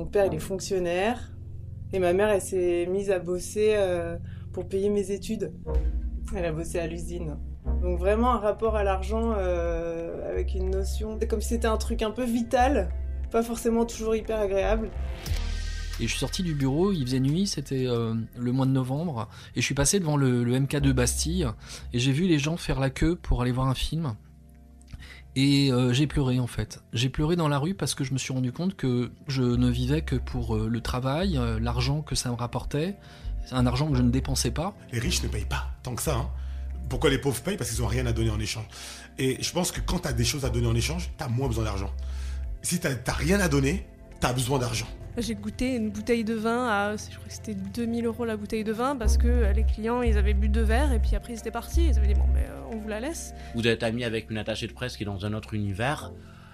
mon père, il est fonctionnaire. Et ma mère, elle s'est mise à bosser pour payer mes études. Elle a bossé à l'usine. Donc vraiment un rapport à l'argent avec une notion, comme si c'était un truc un peu vital, pas forcément toujours hyper agréable. Et je suis sorti du bureau, il faisait nuit, c'était euh, le mois de novembre, et je suis passé devant le, MK2 Bastille, et j'ai vu les gens faire la queue pour aller voir un film. Et euh, j'ai pleuré en fait. J'ai pleuré dans la rue parce que je me suis rendu compte que je ne vivais que pour euh, le travail, l'argent que ça me rapportait, un argent que je ne dépensais pas. Les riches ne payent pas tant que ça. Hein. Pourquoi les pauvres payent? Parce qu'ils n'ont rien à donner en échange. Et je pense que quand tu as des choses à donner en échange, tu as moins besoin d'argent. Si tu n'as rien à donner, tu as besoin d'argent. J'ai goûté une bouteille de vin à, je crois que c'était 2000 euros la bouteille de vin parce que euh, les clients, ils avaient bu deux verres et puis après ils étaient partis. Ils avaient dit bon, mais euh, on vous la laisse. Vous êtes ami avec une attachée de presse qui est dans un autre univers.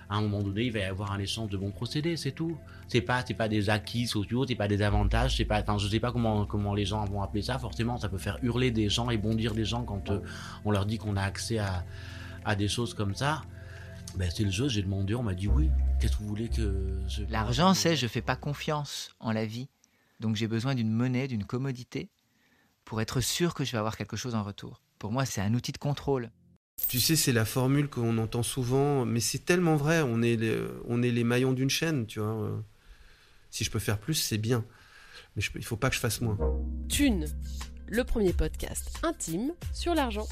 À un moment donné, il va y avoir un échange de bons procédés, c'est tout. C'est pas, pas des acquis sociaux, c'est pas des avantages, c'est pas, je sais pas comment, comment les gens vont appeler ça. Forcément, ça peut faire hurler des gens et bondir des gens quand euh, on leur dit qu'on a accès à, à des choses comme ça. Ben, c'est le jeu, j'ai demandé, on m'a dit oui. Qu'est-ce que vous voulez que je... L'argent, c'est je fais pas confiance en la vie. Donc j'ai besoin d'une monnaie, d'une commodité, pour être sûr que je vais avoir quelque chose en retour. Pour moi, c'est un outil de contrôle. Tu sais, c'est la formule qu'on entend souvent, mais c'est tellement vrai. On est les, on est les maillons d'une chaîne, tu vois. Si je peux faire plus, c'est bien. Mais il faut pas que je fasse moins. Thune, le premier podcast intime sur l'argent.